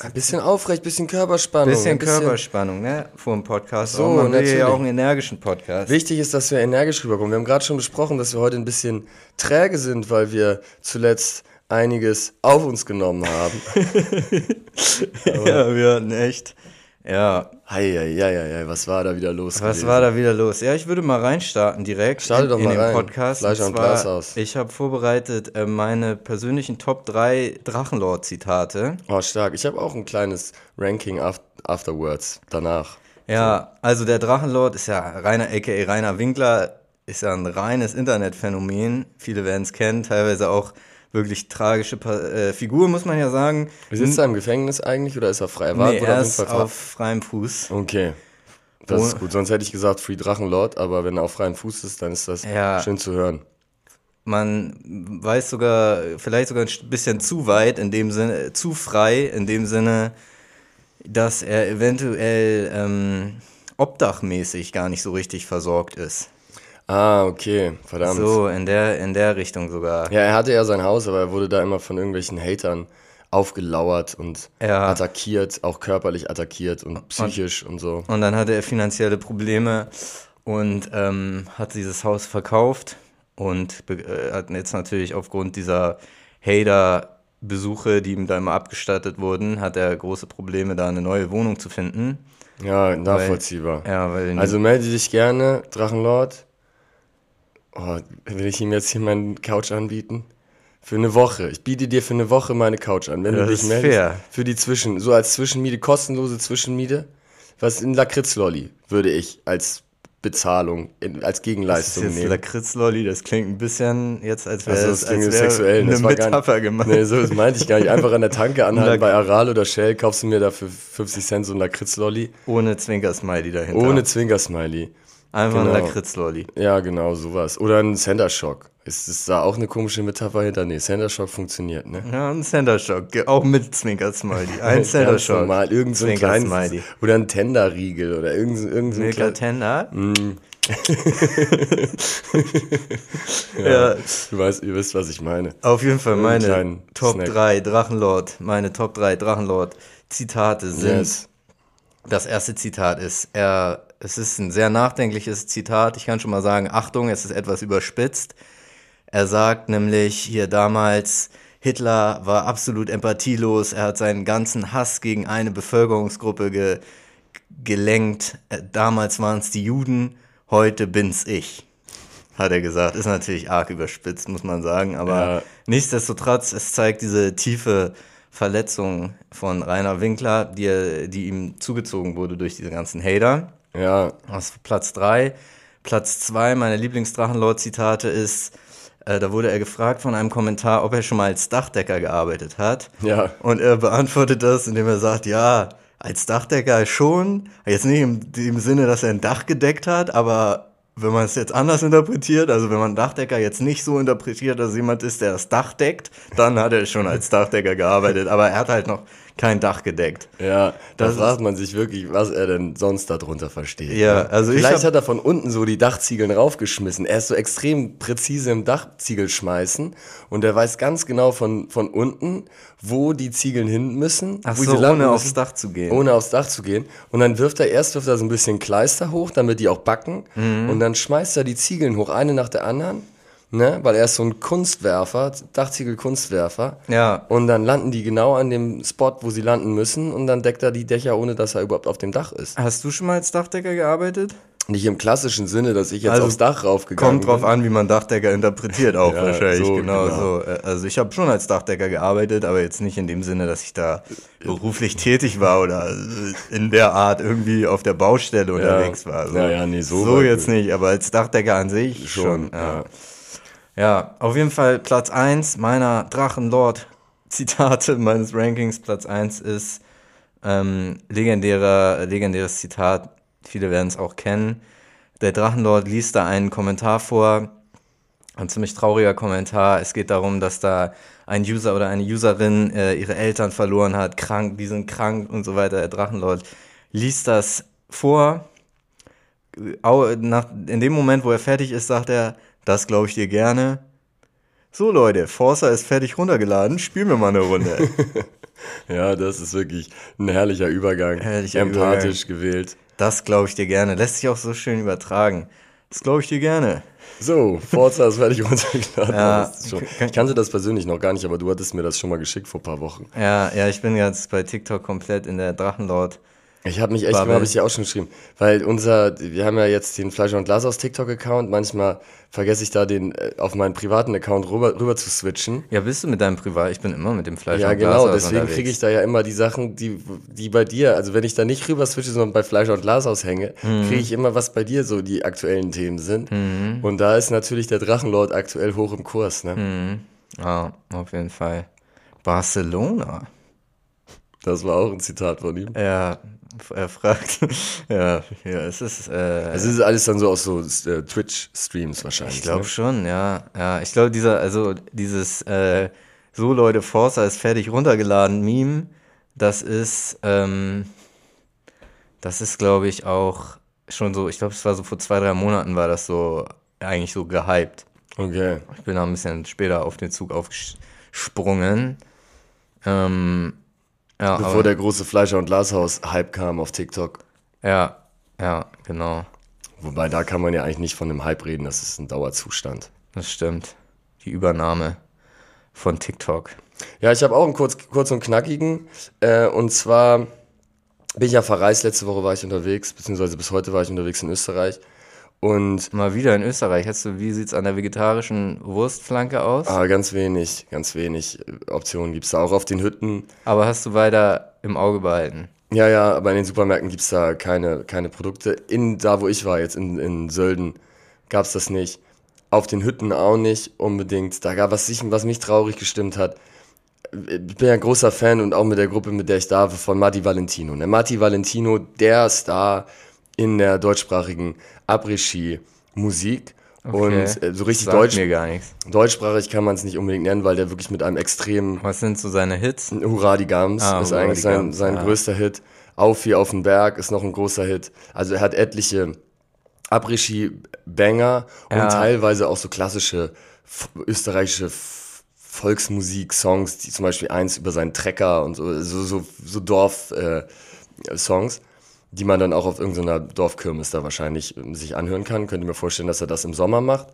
Ein bisschen aufrecht, bisschen Körperspannung. Bisschen, ein bisschen Körperspannung, ne? Vor dem Podcast. So, auch. Man will ja auch einen energischen Podcast. Wichtig ist, dass wir energisch rüberkommen. Wir haben gerade schon besprochen, dass wir heute ein bisschen träge sind, weil wir zuletzt einiges auf uns genommen haben. ja, wir hatten echt. Ja, Heieieiei, was war da wieder los? was gewesen? war da wieder los? Ja, ich würde mal reinstarten direkt Starte in, doch in mal den rein. Podcast. Fleisch Und aus. Ich habe vorbereitet äh, meine persönlichen Top 3 Drachenlord-Zitate. Oh, stark. Ich habe auch ein kleines Ranking af afterwards, danach. Ja, also der Drachenlord ist ja Rainer, aka Rainer Winkler, ist ja ein reines Internetphänomen. Viele werden es kennen, teilweise auch wirklich tragische äh, Figur, muss man ja sagen. Wie sitzt er im Gefängnis eigentlich oder ist er frei? Er war- Nee, er ist ver- auf freiem Fuß. Okay. Das Oh. ist gut. Sonst hätte ich gesagt Free Drachenlord, aber wenn er auf freiem Fuß ist, dann ist das Ja. schön zu hören. Man weiß sogar, vielleicht sogar ein bisschen zu weit, in dem Sinne, zu frei, in dem Sinne, dass er eventuell ähm, obdachmäßig gar nicht so richtig versorgt ist. Ah, okay. Verdammt. So, in der, in der Richtung sogar. Ja, er hatte ja sein Haus, aber er wurde da immer von irgendwelchen Hatern aufgelauert und Ja. attackiert, auch körperlich attackiert und psychisch und, so. Und dann hatte er finanzielle Probleme und ähm, hat dieses Haus verkauft und äh, hat jetzt natürlich aufgrund dieser Hater-Besuche, die ihm da immer abgestattet wurden, hat er große Probleme, da eine neue Wohnung zu finden. Ja, nachvollziehbar. Ja, weil Also melde dich gerne, Drachenlord. Oh, will ich ihm jetzt hier meinen Couch anbieten? Für eine Woche. Ich biete dir für eine Woche meine Couch an. Wenn Ja, du das dich ist meldest. fair. Für die Zwischen, so als Zwischenmiete, kostenlose Zwischenmiete. Was in Lakritzlolli würde ich als Bezahlung, in, als das ist Gegenleistung jetzt nehmen. Lakritzlolli, das klingt ein bisschen jetzt, als wäre Also es das als sexuell. eine Das war Metapher nicht, gemacht. Nee, so das meinte ich gar nicht. Einfach an der Tanke anhalten bei Aral oder Shell, kaufst du mir da für 50 Cent so ein Lakritzlolli. Ohne Zwinkersmiley dahinter. Ohne Zwinkersmiley. Einfach genau. ein Lakritzlolli. Ja, genau, sowas. Oder ein Center Shock. Ist, ist da auch eine komische Metapher hinter? Nee, Center Shock funktioniert, ne? Ja, ein Center Shock, auch mit Zwinkersmiley. Ein Ganz Center Shock. normal. Irgend so ein kleines, oder ein Tenderriegel oder irgend, irgend so ein Milka Tender. ja, Du weißt, ihr wisst, was ich meine. Auf jeden Fall meine Top Snack. 3 Drachenlord, meine Top 3 Drachenlord Zitate sind. Yes. Das erste Zitat ist, er, es ist ein sehr nachdenkliches Zitat. Ich kann schon mal sagen, Achtung, es ist etwas überspitzt. Er sagt nämlich hier damals, Hitler war absolut empathielos. Er hat seinen ganzen Hass gegen eine Bevölkerungsgruppe ge gelenkt. Äh, Damals waren es die Juden, heute bin's ich. Hat er gesagt. Ist natürlich arg überspitzt, muss man sagen. Aber Ja. nichtsdestotrotz, es zeigt diese tiefe Verletzung von Rainer Winkler, die, die ihm zugezogen wurde durch diese ganzen Hater. Ja, Das ist Platz 3. Platz 2 meiner Lieblingsdrachenlord-Zitate ist, äh, da wurde er gefragt von einem Kommentar, ob er schon mal als Dachdecker gearbeitet hat. Ja. Und er beantwortet das, indem er sagt, ja, als Dachdecker schon. Jetzt nicht im, im Sinne, dass er ein Dach gedeckt hat, aber wenn man es jetzt anders interpretiert, also wenn man Dachdecker jetzt nicht so interpretiert, dass jemand ist, der das Dach deckt, dann hat er schon als Dachdecker gearbeitet, aber er hat halt noch kein Dach gedeckt. ja, da Das fragt man sich wirklich, was er denn sonst darunter versteht. Ja, ne? also ich Vielleicht hat er von unten so die Dachziegeln raufgeschmissen. Er ist so extrem präzise im Dachziegel schmeißen und er weiß ganz genau von, von unten, wo die Ziegeln hin müssen, Ach wo so, landen ohne aufs müssen. Dach zu gehen. ohne aufs Dach zu gehen. Und dann wirft er erst wirft er so ein bisschen Kleister hoch, damit die auch backen. Mhm. Und dann schmeißt er die Ziegeln hoch, eine nach der anderen. Ne? Weil er ist so ein Kunstwerfer, Dachziegel-Kunstwerfer. Ja. Und dann landen die genau an dem Spot, wo sie landen müssen. Und dann deckt er die Dächer, ohne dass er überhaupt auf dem Dach ist. Hast du schon mal als Dachdecker gearbeitet? Nicht im klassischen Sinne, dass ich jetzt Also, aufs Dach raufgegangen Kommt drauf bin. an, wie man Dachdecker interpretiert auch Ja, wahrscheinlich. so, genau, genau. so. Also ich habe schon als Dachdecker gearbeitet, aber jetzt nicht in dem Sinne, dass ich da beruflich tätig war oder in der Art irgendwie auf der Baustelle unterwegs war. Ja, ja, nee, so so jetzt nicht. nicht, aber als Dachdecker an sich schon. Schon, ja. Ja. auf jeden Fall Platz 1 meiner Drachenlord-Zitate meines Rankings. Platz 1 ist ähm, legendärer, legendäres Zitat. Viele werden es auch kennen. Der Drachenlord liest da einen Kommentar vor. Ein ziemlich trauriger Kommentar. Es geht darum, dass da ein User oder eine Userin äh, ihre Eltern verloren hat, krank, die sind krank und so weiter. Der Drachenlord liest das vor. Nach, in dem Moment, wo er fertig ist, sagt er, das glaube ich dir gerne. So Leute, Forza ist fertig runtergeladen, spielen wir mal eine Runde. Ja, das ist wirklich ein herrlicher Übergang. Herrlicher Empathisch gewählt. Das glaube ich dir gerne. Lässt sich auch so schön übertragen. Das glaube ich dir gerne. So, Forza ist fertig runtergeladen. Ja. Ich kannte das persönlich noch gar nicht, aber du hattest mir das schon mal geschickt vor ein paar Wochen. Ja, ja, ich bin jetzt bei TikTok komplett in der Drachenlord. Ich habe mich echt, habe ich dir auch schon geschrieben, weil unser, wir haben ja jetzt den Fleischer und Glas aus TikTok-Account. Manchmal vergesse ich da den äh, auf meinen privaten Account rüber, rüber zu switchen. Ja, bist du mit deinem Privat? Ich bin immer mit dem Fleisch Ja, und genau, Glashaus deswegen unterwegs. kriege ich da ja immer die Sachen, die, die bei dir, also wenn ich da nicht rüber switche, sondern bei Fleischer und Glashaus hänge, Mhm. kriege ich immer, was bei dir so die aktuellen Themen sind. Und da ist natürlich der Drachenlord aktuell hoch im Kurs, ne? Mhm. Ja, auf jeden Fall. Barcelona. Das war auch ein Zitat von ihm. Ja, er fragt. ja, ja, es ist. Äh, Es ist alles dann so aus so äh, Twitch-Streams wahrscheinlich. ich glaube ne? schon, ja. Ja, ich glaube, dieser, also dieses äh, So Leute, Forza ist fertig runtergeladen Meme, das ist, ähm, das ist, glaube ich, auch schon so, ich glaube, es war so vor zwei, drei Monaten war das so eigentlich so gehypt. Okay. Ich bin da ein bisschen später auf den Zug aufgesprungen. Ähm, ja, Bevor aber, der große Fleischer- und Glashaus-Hype kam auf TikTok. ja, ja, genau. Wobei, da kann man ja eigentlich nicht von einem Hype reden, das ist ein Dauerzustand. Das stimmt. Die Übernahme von TikTok. Ja, ich habe auch einen kurz, kurz und knackigen. Äh, und zwar bin ich ja verreist. Letzte Woche war ich unterwegs, beziehungsweise bis heute war ich unterwegs in Österreich. Und Mal wieder in Österreich. Hast du, wie sieht's an der vegetarischen Wurstflanke aus? ah, ganz wenig, ganz wenig äh, Optionen gibt's da. Auch auf den Hütten. Aber hast du weiter im Auge behalten? Ja, ja, aber in den Supermärkten gibt's da keine, keine Produkte. In da, wo ich war, jetzt in, in Sölden, gab's das nicht. Auf den Hütten auch nicht unbedingt. Da gab was, sich, was mich traurig gestimmt hat. Ich bin ja ein großer Fan und auch mit der Gruppe, mit der ich da war, von Matti Valentino. Ne? Matti Valentino, der Star in der deutschsprachigen Après-Ski-Musik. Und äh, so richtig Sagt deutsch, mir gar nichts. deutschsprachig kann man es nicht unbedingt nennen, weil der wirklich mit einem extremen Was sind so seine Hits? Hurra die Gams Ah, ist eigentlich sein, sein ja. größter Hit. Auf wie auf den Berg ist noch ein großer Hit. Also er hat etliche und Ja. teilweise auch so klassische österreichische Volksmusik-Songs, die zum Beispiel eins über seinen Trecker und so, so, so, so Dorf-Songs, die man dann auch auf irgendeiner Dorfkirmes da wahrscheinlich ähm, sich anhören kann. Könnte mir vorstellen, dass er das im Sommer macht.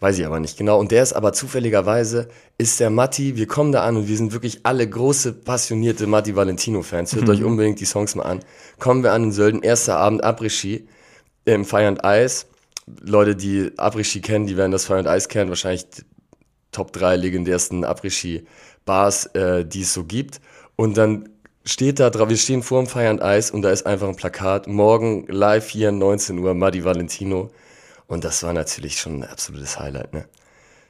Weiß ich aber nicht genau. Und der ist aber zufälligerweise, ist der Matti, wir kommen da an und wir sind wirklich alle große, passionierte Matti Valentino-Fans. Hört euch unbedingt die Songs mal an. Kommen wir an in Sölden, erster Abend Après-Ski im Fire and Ice. Leute, die Après-Ski kennen, die werden das Fire and Ice kennen. Wahrscheinlich die Top 3 legendärsten Après-Ski-Bars, äh, die es so gibt. Und dann steht da drauf, wir stehen vor dem and Ice und da ist einfach ein Plakat. Morgen live hier 19 Uhr, Matti Valentino. Und das war natürlich schon ein absolutes Highlight, ne?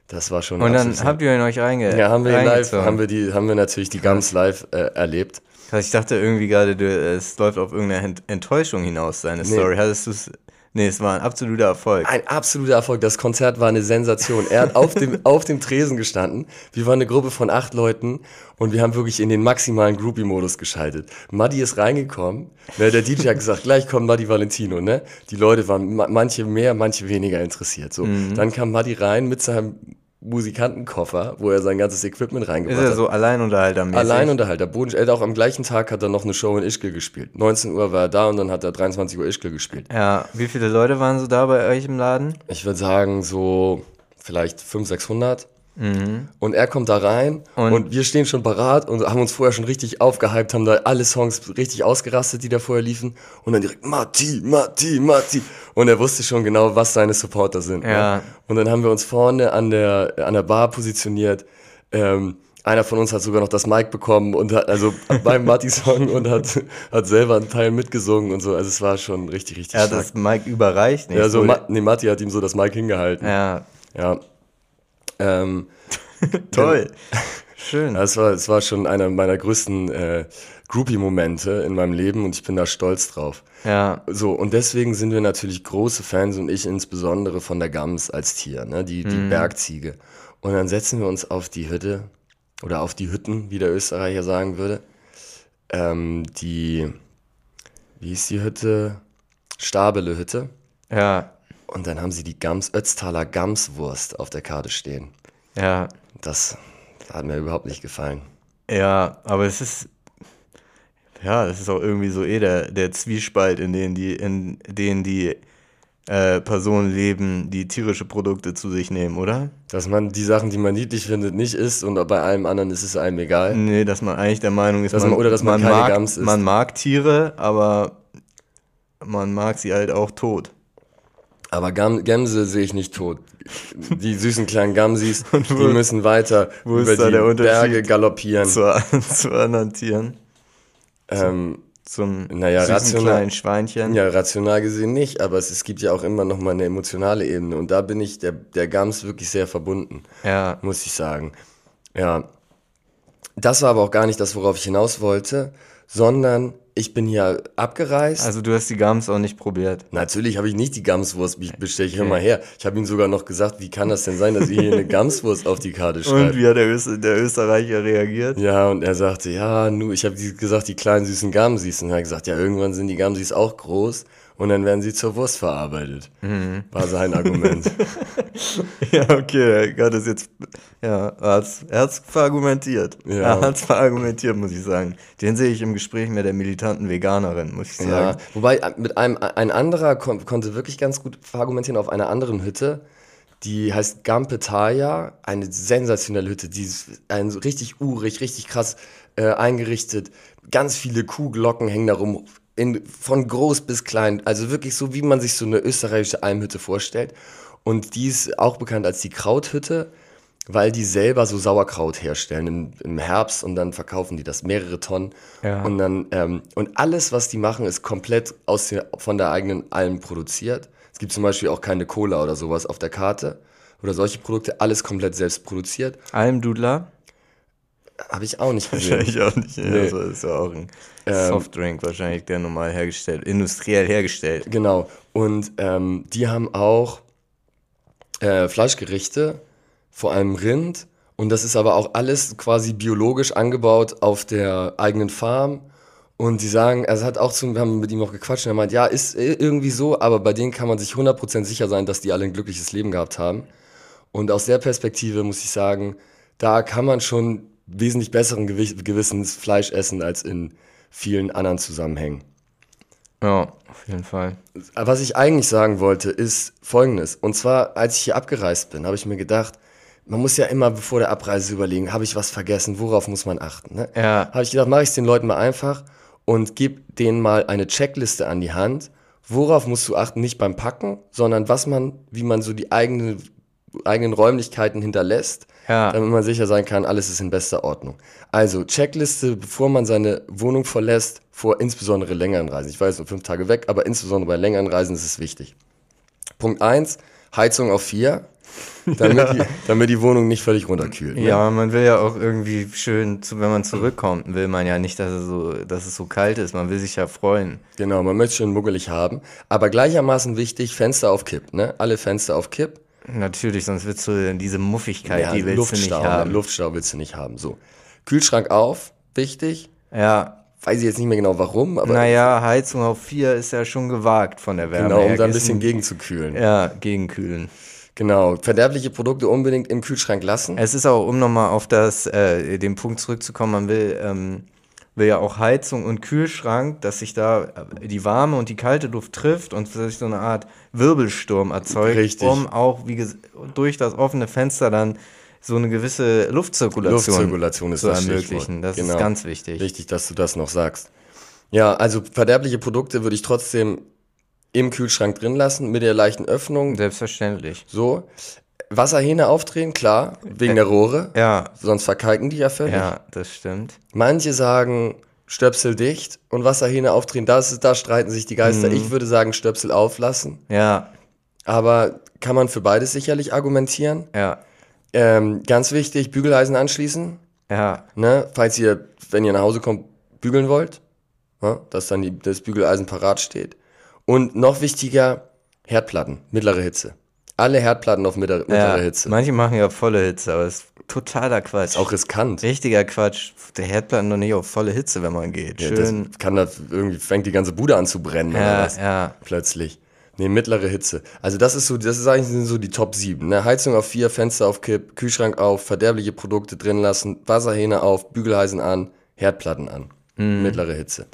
Das war schon ein Und dann habt ihr ihn euch reinge ja, haben wir live, haben wir die, haben wir natürlich die Gams live äh, erlebt. Ich dachte irgendwie gerade, du, es läuft auf irgendeine Ent Enttäuschung hinaus, seine Story. Hattest du es. Nee, es war ein absoluter Erfolg. Ein absoluter Erfolg. Das Konzert war eine Sensation. Er hat auf dem, auf dem Tresen gestanden. Wir waren eine Gruppe von acht Leuten und wir haben wirklich in den maximalen Groupie-Modus geschaltet. Maddi ist reingekommen. Der DJ hat gesagt, gleich kommt Maddi Valentino. Ne? Die Leute waren ma manche mehr, manche weniger interessiert. So, Dann kam Maddi rein mit seinem Musikantenkoffer, wo er sein ganzes Equipment Ist reingebracht er hat. so Alleinunterhaltermäßig? Alleinunterhalter. Boden, er hat auch am gleichen Tag hat er noch eine Show in Ischgl gespielt. 19 Uhr war er da und dann hat er 23 Uhr Ischgl gespielt. Ja, wie viele Leute waren so da bei euch im Laden? Ich würde sagen so vielleicht 500, 600. Und er kommt da rein und, Mhm. Und- wir stehen schon parat und haben uns vorher schon richtig aufgehypt, haben da alle Songs richtig ausgerastet, die da vorher liefen. Und dann direkt Matti, Matti, Matti. Und er wusste schon genau, was seine Supporter sind. Ja. Ne? Und dann haben wir uns vorne an der, an der Bar positioniert. Ähm, einer von uns hat sogar noch das Mic bekommen und hat, also beim Matti-Song und hat, hat selber einen Teil mitgesungen und so. Also es war schon richtig, richtig Er hat stark. das Mike überreicht. Nicht Ja, so, so Ma nee, Matti hat ihm so das Mic hingehalten. ja, Ja. Ähm, toll. Schön. das war, das war schon einer meiner größten äh, Groupie-Momente in meinem Leben und ich bin da stolz drauf. Ja, So, und deswegen sind wir natürlich große Fans und ich insbesondere von der Gams als Tier, ne? die, die Bergziege. Und dann setzen wir uns auf die Hütte oder auf die Hütten, wie der Österreicher sagen würde. Ähm, die, wie ist die Hütte? Stabele Hütte. ja, Und dann haben sie die Gams, Ötztaler Gamswurst auf der Karte stehen. ja. Das hat mir überhaupt nicht gefallen. Ja, aber es ist, ja, das ist auch irgendwie so eh der, der Zwiespalt, in den die, in den die äh, Personen leben, die tierische Produkte zu sich nehmen, oder? Dass man die Sachen, die man niedlich findet, nicht isst und bei allem anderen ist es einem egal. Nee, dass man eigentlich der Meinung ist, Dass man- oder dass man keine mag, Gams isst. man mag Tiere, aber man mag sie halt auch tot. Aber Gam Gämse sehe ich nicht tot. Die süßen kleinen Gamsis, die müssen weiter wo über die Berge galoppieren. Zu, zu anderen Tieren. Ähm, Zum Naja, süßen rational- kleinen Schweinchen. ja, rational gesehen nicht, aber es, es gibt ja auch immer noch mal eine emotionale Ebene. Und da bin ich der, der Gams wirklich sehr verbunden. ja. muss ich sagen. Ja. Das war aber auch gar nicht das, worauf ich hinaus wollte, sondern ich bin hier abgereist. Also du hast die Gams auch nicht probiert. Natürlich habe ich nicht die Gamswurst ich bestelle. Ich hör mal her. Ich habe ihm sogar noch gesagt, wie kann das denn sein, dass ihr hier eine Gamswurst auf die Karte Und schreibt? wie hat der, Öster der Österreicher reagiert? Ja, und er sagte, ja, nu, ich habe gesagt, die kleinen süßen Gamsis. Und er hat gesagt, ja, irgendwann sind die Gamsis auch groß und dann werden sie zur Wurst verarbeitet. Mhm. War sein Argument. Ja, okay, er hat es jetzt, ja, er hat's, er hat's verargumentiert. Ja. Er hat's verargumentiert, muss ich sagen. Den sehe ich im Gespräch mit der militanten Veganerin, muss ich Ja, sagen. wobei äh, mit einem ein anderer kon konnte wirklich ganz gut argumentieren auf einer anderen Hütte. Die heißt Gampetaya, eine sensationelle Hütte, die ist ein, so richtig urig, richtig krass äh, eingerichtet. Ganz viele Kuhglocken hängen da rum, in, von groß bis klein. Also wirklich so, wie man sich so eine österreichische Almhütte vorstellt. Und die ist auch bekannt als die Krauthütte, weil die selber so Sauerkraut herstellen im, im Herbst und dann verkaufen die das mehrere Tonnen. Ja. Und dann ähm, und alles, was die machen, ist komplett aus der, von der eigenen Alm produziert. Es gibt zum Beispiel auch keine Cola oder sowas auf der Karte oder solche Produkte, alles komplett selbst produziert. Almdudler? Habe ich auch nicht gesehen. Wahrscheinlich auch nicht. Nee. Also ist ja auch ein Softdrink, wahrscheinlich der normal hergestellt, industriell hergestellt. Genau. Und ähm, die haben auch äh, Fleischgerichte, vor allem Rind. Und das ist aber auch alles quasi biologisch angebaut auf der eigenen Farm. Und die sagen, er hat auch zu, wir haben mit ihm auch gequatscht und er meint, ja, ist irgendwie so, aber bei denen kann man sich 100% sicher sein, dass die alle ein glückliches Leben gehabt haben. Und aus der Perspektive muss ich sagen, da kann man schon wesentlich besseren Gewissens Fleisch essen als in vielen anderen Zusammenhängen. Ja, auf jeden Fall. Was ich eigentlich sagen wollte, ist folgendes. Und zwar, als ich hier abgereist bin, habe ich mir gedacht, man muss ja immer bevor der Abreise überlegen, habe ich was vergessen, worauf muss man achten. Ne? Ja. Habe ich gedacht, mache ich es den Leuten mal einfach und gebe denen mal eine Checkliste an die Hand. Worauf musst du achten, nicht beim Packen, sondern was man, wie man so die eigene, eigenen Räumlichkeiten hinterlässt, Ja. damit man sicher sein kann, alles ist in bester Ordnung. Also Checkliste, bevor man seine Wohnung verlässt, vor insbesondere längeren Reisen. Ich weiß, nur fünf Tage weg, aber insbesondere bei längeren Reisen ist es wichtig. Punkt eins: Heizung auf vier, damit, die, damit die Wohnung nicht völlig runterkühlt. Ne? Ja, man will ja auch irgendwie schön, zu, wenn man zurückkommt, will man ja nicht, dass es, so, dass es so kalt ist. Man will sich ja freuen. Genau, man möchte schön muggelig haben. Aber gleichermaßen wichtig, Fenster auf Kipp. Ne? Alle Fenster auf Kipp. Natürlich, sonst willst du diese Muffigkeit, Ja, die willst du nicht Luftstau, ne? haben. Luftstau willst du nicht haben. So. Kühlschrank auf, wichtig. ja, Weiß ich jetzt nicht mehr genau warum, aber naja, Heizung auf 4 ist ja schon gewagt von der Wärme genau, um da ein bisschen gegenzukühlen. Ja, gegenkühlen. Genau. Verderbliche Produkte unbedingt im Kühlschrank lassen. Es ist auch, um nochmal auf das, äh, den Punkt zurückzukommen, man will, ähm, will ja auch Heizung und Kühlschrank, dass sich da äh, die warme und die kalte Luft trifft und sich so eine Art Wirbelsturm erzeugt, Richtig. um auch wie durch das offene Fenster dann so eine gewisse Luftzirkulation, Luftzirkulation ist zu das ermöglichen. Das Genau. ist ganz wichtig. Richtig, dass du das noch sagst. Ja, also verderbliche Produkte würde ich trotzdem im Kühlschrank drin lassen, mit der leichten Öffnung. Selbstverständlich. So. Wasserhähne aufdrehen, klar, wegen der Rohre. Ja, Sonst verkalken die ja völlig. ja, das stimmt. Manche sagen Stöpsel dicht und Wasserhähne aufdrehen. Da, ist, da streiten sich die Geister. Mhm. Ich würde sagen Stöpsel auflassen. Ja, Aber kann man für beides sicherlich argumentieren. ja, Ähm, ganz wichtig, Bügeleisen anschließen. ja, Ne? Falls ihr, wenn ihr nach Hause kommt, bügeln wollt. Ne? Dass dann die, das Bügeleisen parat steht. Und noch wichtiger, Herdplatten, mittlere Hitze. Alle Herdplatten auf mittlere, mittlere ja. Hitze. Manche machen ja volle Hitze, aber das ist totaler Quatsch. Auch riskant. Richtiger Quatsch. Der Herdplatten noch nicht auf volle Hitze, wenn man geht. Ja, Schön. das kann da irgendwie, fängt die ganze Bude an zu brennen oder Ja, was. ja. Plötzlich. Nee, mittlere Hitze. Also das ist so, das ist eigentlich so die Top 7. Ne? Heizung auf 4, Fenster auf Kipp, Kühlschrank auf, verderbliche Produkte drin lassen, Wasserhähne auf, Bügeleisen an, Herdplatten an. Mhm. Mittlere Hitze.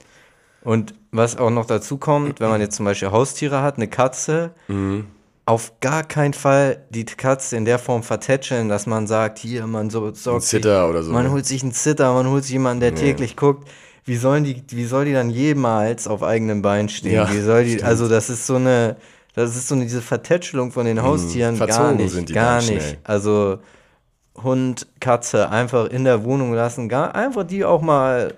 Und was auch noch dazu kommt, wenn man jetzt zum Beispiel Haustiere hat, eine Katze, Mhm. Auf gar keinen Fall die Katze in der Form vertätscheln, dass man sagt, hier, man so sorgt sich- Zitter oder so. Man holt sich einen Zitter, man holt sich jemanden, der täglich guckt. Wie sollen die, wie soll die dann jemals auf eigenem Bein stehen? Ja, wie soll die, stimmt. also das ist so eine, das ist so eine, diese Vertätschelung von den Haustieren, gar Mhm. verzogen nicht, gar nicht. schnell. Also Hund, Katze einfach in der Wohnung lassen, gar, einfach die auch mal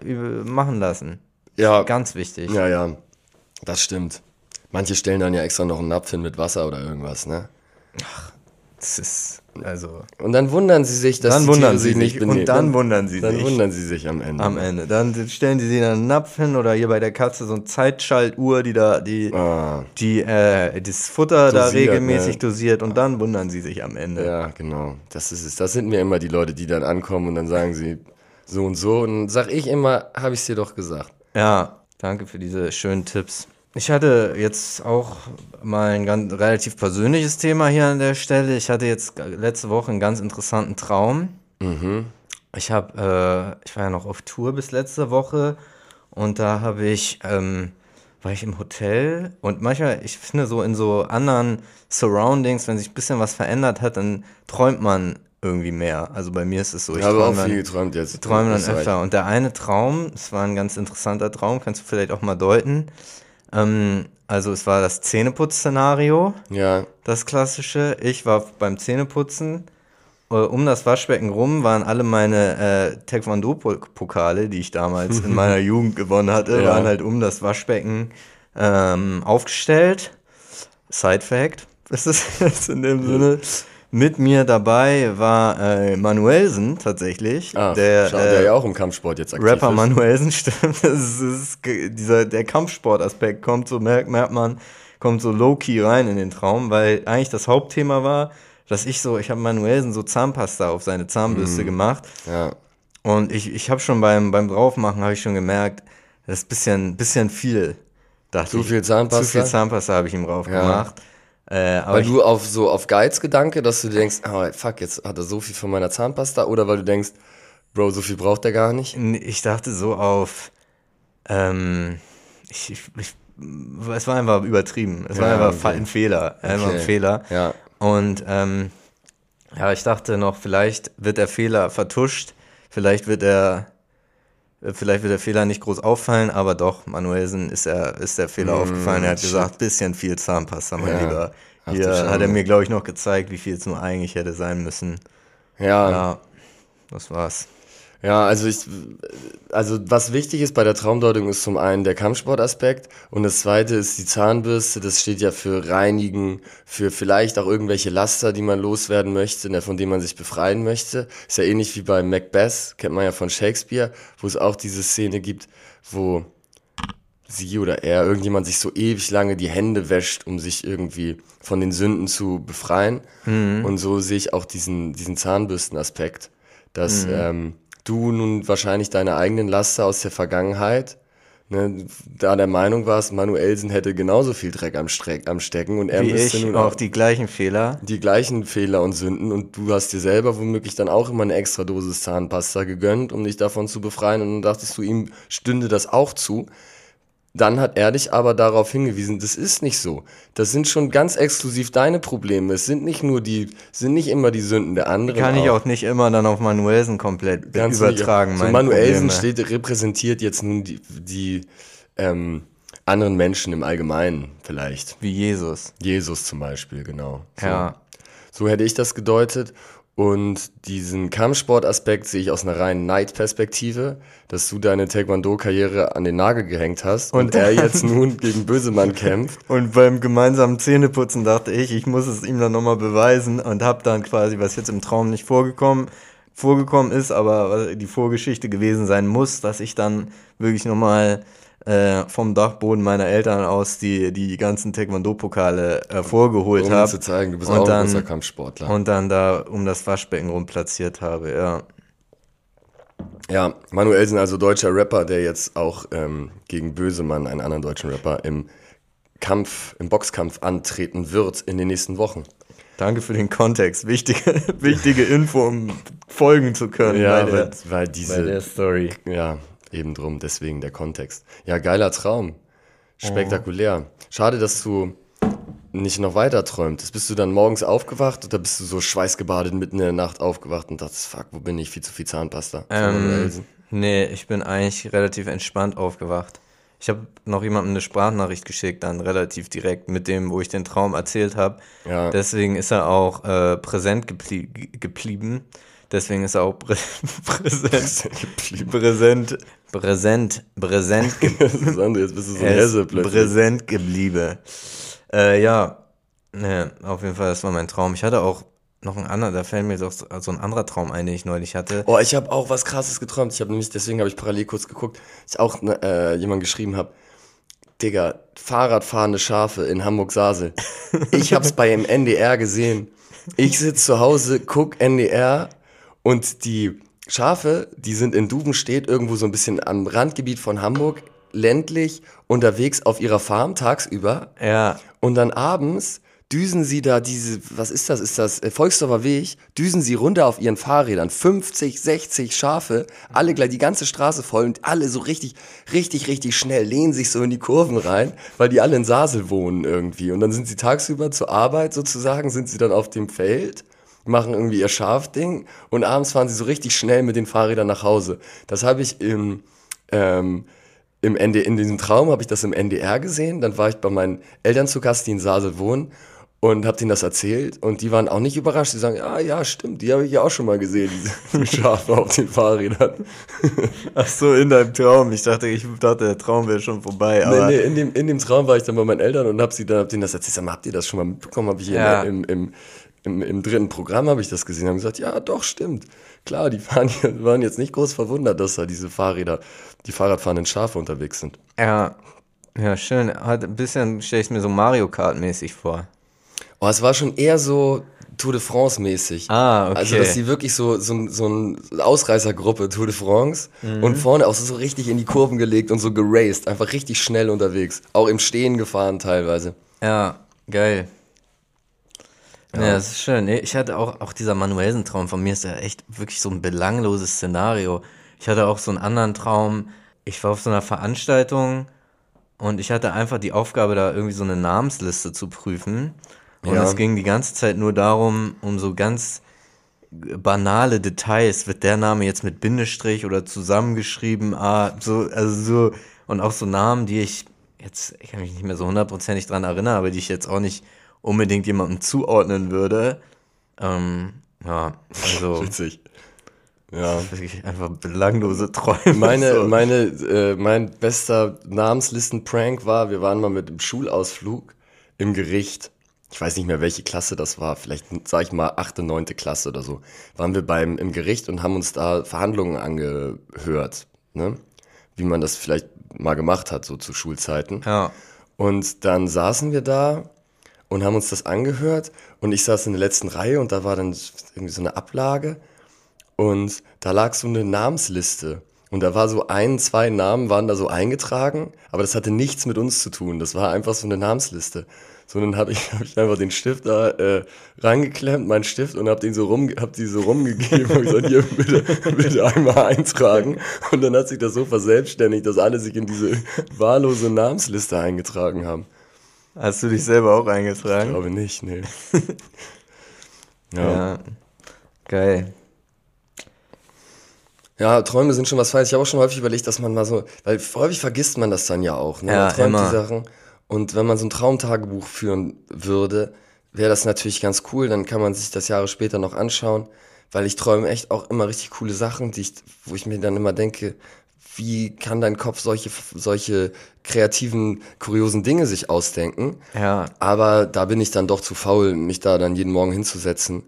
machen lassen. Ja, Ganz wichtig. ja, ja. Das stimmt. Manche stellen dann ja extra noch einen Napf hin mit Wasser oder irgendwas, ne? Das ist, also, Und dann wundern sie sich, dass dann die wundern Tiere sie sich nicht benehmen. und dann wundern sie Dann sich. wundern sie sich am Ende. Am Ende. Dann stellen die sich dann einen Napf hin oder hier bei der Katze so eine Zeitschaltuhr, die da, die, Ah, die äh, das Futter da Dosiert, regelmäßig ne? dosiert und dann wundern sie sich am Ende. ja, genau. Das ist es. Das sind mir immer die Leute, die dann ankommen und dann sagen sie so und so. Und dann sag ich immer, habe ich es dir doch gesagt. Ja, danke für diese schönen Tipps. Ich hatte jetzt auch mal ein ganz relativ persönliches Thema hier an der Stelle. Ich hatte jetzt letzte Woche einen ganz interessanten Traum. Ich habe, äh, ich war ja noch auf Tour bis letzte Woche und da habe ich, ähm, war ich im Hotel und manchmal, ich finde so in so anderen Surroundings, wenn sich ein bisschen was verändert hat, dann träumt man irgendwie mehr. Also bei mir ist es so. Ich habe auch träume dann- viel geträumt jetzt. träumen dann Das war öfter. Und der eine Traum, es war ein ganz interessanter Traum, kannst du vielleicht auch mal deuten. Ähm, also es war das Zähneputz-Szenario, Ja, das klassische. Ich war beim Zähneputzen. Äh, Um das Waschbecken rum waren alle meine äh, Taekwondo-Pokale, die ich damals in meiner Jugend gewonnen hatte, Ja. waren halt um das Waschbecken ähm, aufgestellt. Side Fact ist es jetzt in dem Sinne. Mit mir dabei war äh, Manuelsen tatsächlich, ah, der, schau, der äh, ja auch im Kampfsport jetzt aktiv Rapper ist. Manuelsen, stimmt. Das ist, dieser, der Kampfsportaspekt kommt so, merkt, merkt man, kommt so low-key rein in den Traum, weil eigentlich das Hauptthema war, dass ich so, ich habe Manuelsen so Zahnpasta auf seine Zahnbürste Mhm. gemacht Ja, und ich, ich habe schon beim, beim Draufmachen, habe ich schon gemerkt, das ist ein bisschen, bisschen viel. Dachte Zu viel Zahnpasta? Zu viel Zahnpasta habe ich ihm drauf Ja. gemacht. Äh, aber weil du auf so auf Geiz-Gedanke, dass du denkst, oh, fuck, jetzt hat er so viel von meiner Zahnpasta, oder weil du denkst, Bro, so viel braucht er gar nicht. ich dachte so auf, ähm, ich, ich, ich, es war einfach übertrieben. Es war Ja, einfach okay. ein Fehler. Einfach ein Okay. Fehler. Ja, Und ähm, ja, ich dachte noch, vielleicht wird der Fehler vertuscht, vielleicht wird er, vielleicht wird der Fehler nicht groß auffallen, aber doch, Manuelsen ist er, ist der Fehler aufgefallen. Er hat Mm, shit. gesagt, bisschen viel Zahnpasta, mein Ja. Lieber. Ach Hier hat er mir, glaube ich, noch gezeigt, wie viel es nur eigentlich hätte sein müssen. ja, Ja, das war's. Ja, also ich, also was wichtig ist bei der Traumdeutung ist zum einen der Kampfsportaspekt und das zweite ist die Zahnbürste. Das steht ja für Reinigen, für vielleicht auch irgendwelche Laster, die man loswerden möchte, ne, von denen man sich befreien möchte. Ist ja ähnlich wie bei Macbeth, kennt man ja von Shakespeare, wo es auch diese Szene gibt, wo sie oder er, irgendjemand sich so ewig lange die Hände wäscht, um sich irgendwie von den Sünden zu befreien. Und so sehe ich auch diesen, diesen Zahnbürstenaspekt, dass ähm, du nun wahrscheinlich deine eigenen Laster aus der Vergangenheit, ne, da der Meinung warst, Manuelsen hätte genauso viel Dreck am, Streck, am Stecken und er Wie müsste nun auch die gleichen Fehler. die gleichen Fehler und Sünden und du hast dir selber womöglich dann auch immer eine extra Dosis Zahnpasta gegönnt, um dich davon zu befreien und dann dachtest du, ihm stünde das auch zu. Dann hat er dich aber darauf hingewiesen, das ist nicht so. Das sind schon ganz exklusiv deine Probleme. Es sind nicht nur die, sind nicht immer die Sünden der anderen. Kann ich auch nicht immer dann auf Manuelsen komplett nicht- übertragen. So Manuelsen steht, repräsentiert jetzt nun die, die ähm, anderen Menschen im Allgemeinen vielleicht. Wie Jesus. Jesus zum Beispiel, genau. So. Ja. So hätte ich das gedeutet. Und diesen Kampfsportaspekt sehe ich aus einer reinen Neidperspektive, dass du deine Taekwondo-Karriere an den Nagel gehängt hast und, Und- er jetzt nun gegen Bösemann kämpft. Und beim gemeinsamen Zähneputzen dachte ich, ich muss es ihm dann nochmal beweisen und habe dann quasi, was jetzt im Traum nicht vorgekommen, vorgekommen ist, aber die Vorgeschichte gewesen sein muss, dass ich dann wirklich nochmal äh, vom Dachboden meiner Eltern aus die, die ganzen Taekwondo-Pokale äh, vorgeholt Um dir habe. zu zeigen, du bist Und auch ein dann- großer Kampfsportler. Und dann da um das Waschbecken rum platziert habe, ja. Ja, Manuelsen, also deutscher Rapper, der jetzt auch ähm, gegen Bösemann, einen anderen deutschen Rapper, im Kampf, im Boxkampf antreten wird in den nächsten Wochen. Danke für den Kontext. Wichtige, wichtige Info, um folgen zu können Ja, bei, weil, der, weil diese. bei der Story. Ja, eben drum, deswegen der Kontext. Ja, geiler Traum. Spektakulär. Schade, dass du nicht noch weiter träumtest. Bist du dann morgens aufgewacht oder bist du so schweißgebadet mitten in der Nacht aufgewacht und dachtest, fuck, wo bin ich? Viel zu viel Zahnpasta. Ähm, nee, ich bin eigentlich relativ entspannt aufgewacht. Ich habe noch jemandem eine Sprachnachricht geschickt, dann relativ direkt mit dem, wo ich den Traum erzählt habe. Ja. Deswegen ist er auch äh, präsent geblie geblieben. Deswegen ist er auch prä präsent, präsent, präsent, präsent, Sandro, jetzt bist du so ein Hesse plötzlich. präsent geblieben. Äh, ja, ne, auf jeden Fall, das war mein Traum. Ich hatte auch noch einen anderen, da fällt mir jetzt auch so, ein anderer Traum ein, den ich neulich hatte. Oh, ich habe auch was krasses geträumt. Ich habe nämlich, deswegen habe ich parallel kurz geguckt, ich auch ne, äh, jemand geschrieben habe, Digga, Fahrradfahrende Schafe in Hamburg-Sasel. Ich hab's bei im NDR gesehen. Ich sitz zu Hause, guck NDR und die Schafe, die sind in Dubenstedt irgendwo so ein bisschen am Randgebiet von Hamburg, ländlich, unterwegs auf ihrer Farm tagsüber. Ja, Und dann abends düsen sie da diese, was ist das? Ist das äh, Volksdorfer Weg? Düsen sie runter auf ihren Fahrrädern. 50, 60 Schafe, alle gleich die ganze Straße voll und alle so richtig, richtig, richtig schnell lehnen sich so in die Kurven rein, weil die alle in Sasel wohnen irgendwie. Und dann sind sie tagsüber zur Arbeit sozusagen, sind sie dann auf dem Feld machen irgendwie ihr Schafding und abends fahren sie so richtig schnell mit den Fahrrädern nach Hause. Das habe ich im, ähm, im ND, in diesem Traum habe ich das im NDR gesehen. Dann war ich bei meinen Eltern zu Gast, die in Sasel wohnen und habe denen das erzählt und die waren auch nicht überrascht. Die sagen, ja, ja, stimmt, die habe ich ja auch schon mal gesehen, diese Schafe auf den Fahrrädern. ach so, in deinem Traum. Ich dachte, ich dachte, der Traum wäre schon vorbei, Nee, aber nee, in dem, in dem Traum war ich dann bei meinen Eltern und habe sie dann hab denen das erzählt. Sag mal, habt ihr das schon mal mitbekommen? Habe ich Ja. im, im, im, im dritten Programm habe ich das gesehen. Haben gesagt, ja, doch, stimmt. Klar, die fahren, waren jetzt nicht groß verwundert, dass da diese Fahrräder, die Fahrradfahrenden Schafe unterwegs sind. ja, ja, schön. Hat ein bisschen stelle ich mir so Mario Kart mäßig vor. Oh, es war schon eher so Tour de France mäßig. Ah, okay. Also, dass sie wirklich so, so, so eine Ausreißergruppe Tour de France Mhm. und vorne auch so richtig in die Kurven gelegt und so geraced. Einfach richtig schnell unterwegs. Auch im Stehen gefahren teilweise. Ja, geil. Ja, das ist schön. Ich hatte auch, auch dieser Manuelsen-Traum von mir ist ja echt wirklich so ein belangloses Szenario. Ich hatte auch so einen anderen Traum. Ich war auf so einer Veranstaltung und ich hatte einfach die Aufgabe, da irgendwie so eine Namensliste zu prüfen. Und Ja. es ging die ganze Zeit nur darum, um so ganz banale Details. Wird der Name jetzt mit Bindestrich oder zusammengeschrieben? Ah, so, also so, und auch so Namen, die ich jetzt, ich kann mich nicht mehr so hundertprozentig dran erinnern, aber die ich jetzt auch nicht unbedingt jemandem zuordnen würde. Ähm, ja, also Witzig. Ja. wirklich einfach belanglose Träume. Meine, so. meine, äh, mein bester Namenslisten-Prank war, wir waren mal mit dem Schulausflug im Gericht. Ich weiß nicht mehr, welche Klasse das war. Vielleicht, sag ich mal, achte, neunte Klasse oder so. Waren wir beim, im Gericht und haben uns da Verhandlungen angehört. Ne? Wie man das vielleicht mal gemacht hat, so zu Schulzeiten. Ja, Und dann saßen wir da und haben uns das angehört. Und ich saß in der letzten Reihe und da war dann irgendwie so eine Ablage. Und da lag so eine Namensliste. Und da war so ein, zwei Namen waren da so eingetragen, aber das hatte nichts mit uns zu tun. Das war einfach so eine Namensliste. So, dann habe ich, hab ich einfach den Stift da äh, rangeklemmt, meinen Stift, und habe den so rum, hab die so rumgegeben und gesagt, hier, bitte, bitte einmal eintragen. Und dann hat sich das so verselbstständigt, dass alle sich in diese wahllose Namensliste eingetragen haben. Hast du dich selber auch Ich eingetragen? glaube nicht, nee. ja. Ja, geil. Ja, Träume sind schon was Feines. Ich habe auch schon häufig überlegt, dass man mal so, weil häufig vergisst man das dann ja auch. Ne? Ja, man träumt immer. die Sachen. Und wenn man so ein Traumtagebuch führen würde, wäre das natürlich ganz cool. Dann kann man sich das Jahre später noch anschauen, weil ich träume echt auch immer richtig coole Sachen, die ich, wo ich mir dann immer denke, wie kann dein Kopf solche, solche kreativen, kuriosen Dinge sich ausdenken? Ja, Aber da bin ich dann doch zu faul, mich da dann jeden Morgen hinzusetzen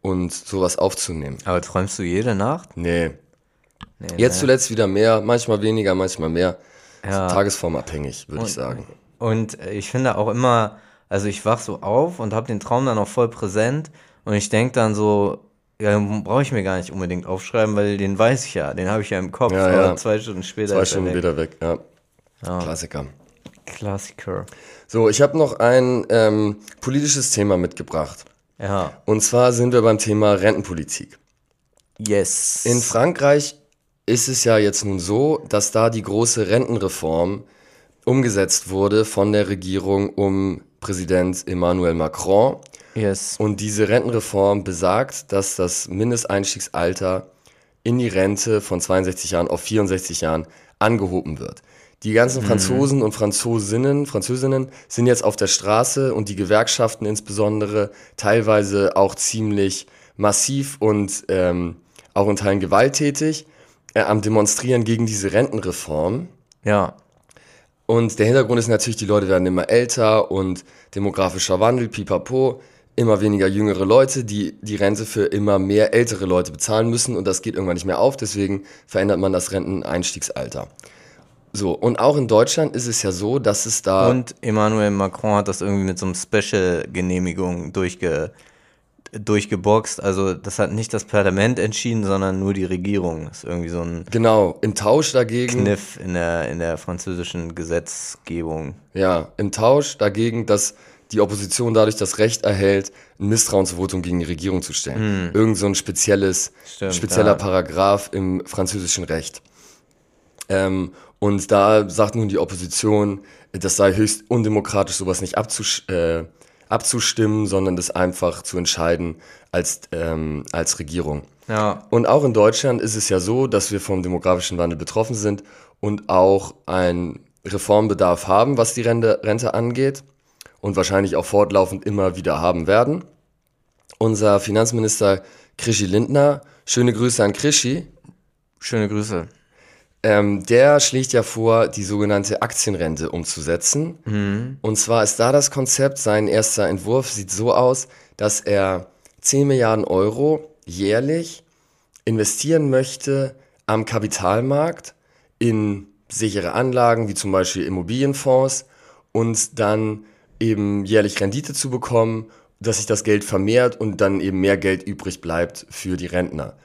und sowas aufzunehmen. aber träumst du jede Nacht? Nee. Nee, Jetzt ne? zuletzt wieder mehr, manchmal weniger, manchmal mehr. Ja. Tagesformabhängig, würde ich sagen. Und ich finde auch immer, also ich wach so auf und habe den Traum dann auch voll präsent und ich denke dann so, ja, brauche ich mir gar nicht unbedingt aufschreiben, weil den weiß ich ja, den habe ich ja im Kopf, Ja, ja. zwei Stunden später Zwei Stunden wieder weg, ja. Klassiker. Klassiker. So, ich habe noch ein ähm, politisches Thema mitgebracht. Ja. Und zwar sind wir beim Thema Rentenpolitik. Yes. In Frankreich ist es ja jetzt nun so, dass da die große Rentenreform umgesetzt wurde von der Regierung um Präsident Emmanuel Macron. Yes. Und diese Rentenreform besagt, dass das Mindesteinstiegsalter in die Rente von 62 Jahren auf 64 Jahren angehoben wird. Die ganzen Franzosen und Franzosinnen, Französinnen sind jetzt auf der Straße und die Gewerkschaften insbesondere teilweise auch ziemlich massiv und ähm, auch in Teilen gewalttätig äh, am Demonstrieren gegen diese Rentenreform. Ja. Und der Hintergrund ist natürlich, die Leute werden immer älter und demografischer Wandel, pipapo, immer weniger jüngere Leute, die die Rente für immer mehr ältere Leute bezahlen müssen und das geht irgendwann nicht mehr auf, deswegen verändert man das Renteneinstiegsalter. So, und auch in Deutschland ist es ja so, dass es da. Und Emmanuel Macron hat das irgendwie mit so einem Special-Genehmigung durchge, durchgeboxt. Also das hat nicht das Parlament entschieden, sondern nur die Regierung. Das ist irgendwie so ein genau, im Tausch dagegen. Kniff in der, in der französischen Gesetzgebung. Ja, im Tausch dagegen, dass die Opposition dadurch das Recht erhält, ein Misstrauensvotum gegen die Regierung zu stellen. Irgend so ein spezielles, Stimmt, spezieller ja. Paragraph im französischen Recht. Ähm, und da sagt nun die Opposition, das sei höchst undemokratisch, sowas nicht abzusch äh, abzustimmen, sondern das einfach zu entscheiden als, ähm, als Regierung. Ja, Und auch in Deutschland ist es ja so, dass wir vom demografischen Wandel betroffen sind und auch einen Reformbedarf haben, was die Rente, Rente angeht und wahrscheinlich auch fortlaufend immer wieder haben werden. Unser Finanzminister Krischi Lindner, schöne Grüße an Krischi, schöne Grüße. ähm, der schlägt ja vor, die sogenannte Aktienrente umzusetzen. Und zwar ist da das Konzept, sein erster Entwurf sieht so aus, dass er 10 Milliarden Euro jährlich investieren möchte am Kapitalmarkt in sichere Anlagen, wie zum Beispiel Immobilienfonds, und dann eben jährlich Rendite zu bekommen, dass sich das Geld vermehrt und dann eben mehr Geld übrig bleibt für die Rentner.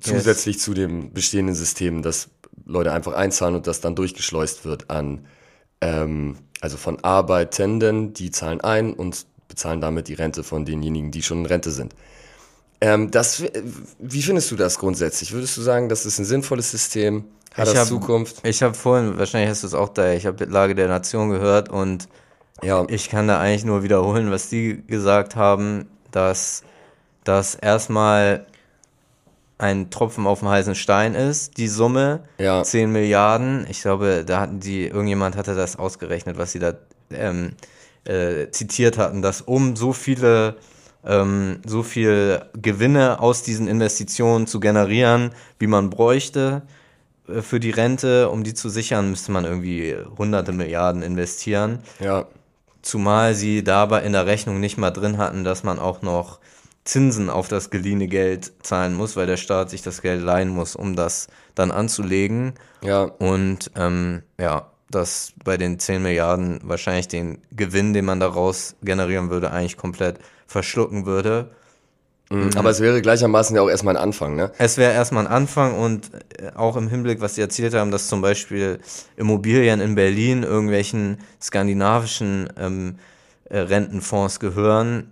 Zusätzlich zu dem bestehenden System, dass Leute einfach einzahlen und das dann durchgeschleust wird an, ähm, also von Arbeitenden, die zahlen ein und bezahlen damit die Rente von denjenigen, die schon in Rente sind. Ähm, das, wie findest du das grundsätzlich? Würdest du sagen, das ist ein sinnvolles System? Hat Ich das hab- Zukunft? Ich habe vorhin, wahrscheinlich hast du es auch da, ich habe Lage der Nation gehört und Ja, ich kann da eigentlich nur wiederholen, was die gesagt haben, dass das erstmal ein Tropfen auf dem heißen Stein ist, die Summe, Ja. 10 Milliarden. Ich glaube, da hatten die, irgendjemand hatte das ausgerechnet, was sie da ähm, äh, zitiert hatten, dass um so viele, ähm, so viel Gewinne aus diesen Investitionen zu generieren, wie man bräuchte äh, für die Rente, um die zu sichern, müsste man irgendwie hunderte Milliarden investieren. ja, Zumal sie dabei in der Rechnung nicht mal drin hatten, dass man auch noch Zinsen auf das geliehene Geld zahlen muss, weil der Staat sich das Geld leihen muss, um das dann anzulegen. ja. Und ähm, ja, dass bei den 10 Milliarden wahrscheinlich den Gewinn, den man daraus generieren würde, eigentlich komplett verschlucken würde. Mhm. Aber es wäre gleichermaßen ja auch erstmal ein Anfang, ne? Es wäre erstmal ein Anfang und äh, auch im Hinblick, was Sie erzählt haben, dass zum Beispiel Immobilien in Berlin irgendwelchen skandinavischen ähm, äh, Rentenfonds gehören,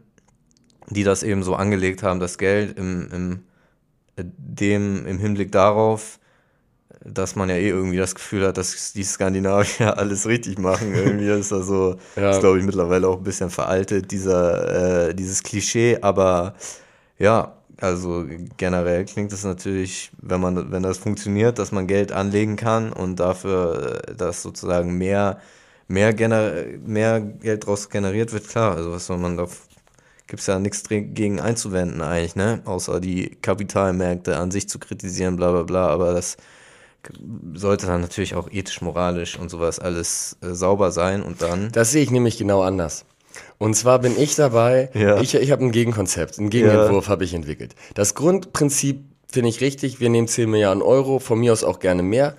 die das eben so angelegt haben, das Geld im, im, äh, dem, im Hinblick darauf, dass man ja eh irgendwie das Gefühl hat, dass die Skandinavier alles richtig machen. Irgendwie ist das so, Ja. ist glaube ich mittlerweile auch ein bisschen veraltet, dieser, äh, dieses Klischee, aber ja, also generell klingt es natürlich, wenn man, wenn das funktioniert, dass man Geld anlegen kann und dafür, äh, dass sozusagen mehr, mehr, gener mehr Geld draus generiert wird, klar. Also was soll man da, gibt's ja nichts gegen einzuwenden eigentlich, ne? Außer die Kapitalmärkte an sich zu kritisieren, bla bla bla, aber das sollte dann natürlich auch ethisch, moralisch und sowas alles äh, sauber sein und dann. Das sehe ich nämlich genau anders. Und zwar bin ich dabei, Ja. ich, ich habe ein Gegenkonzept, einen Gegenentwurf habe ich entwickelt. Das Grundprinzip finde ich richtig, wir nehmen 10 Milliarden Euro, von mir aus auch gerne mehr,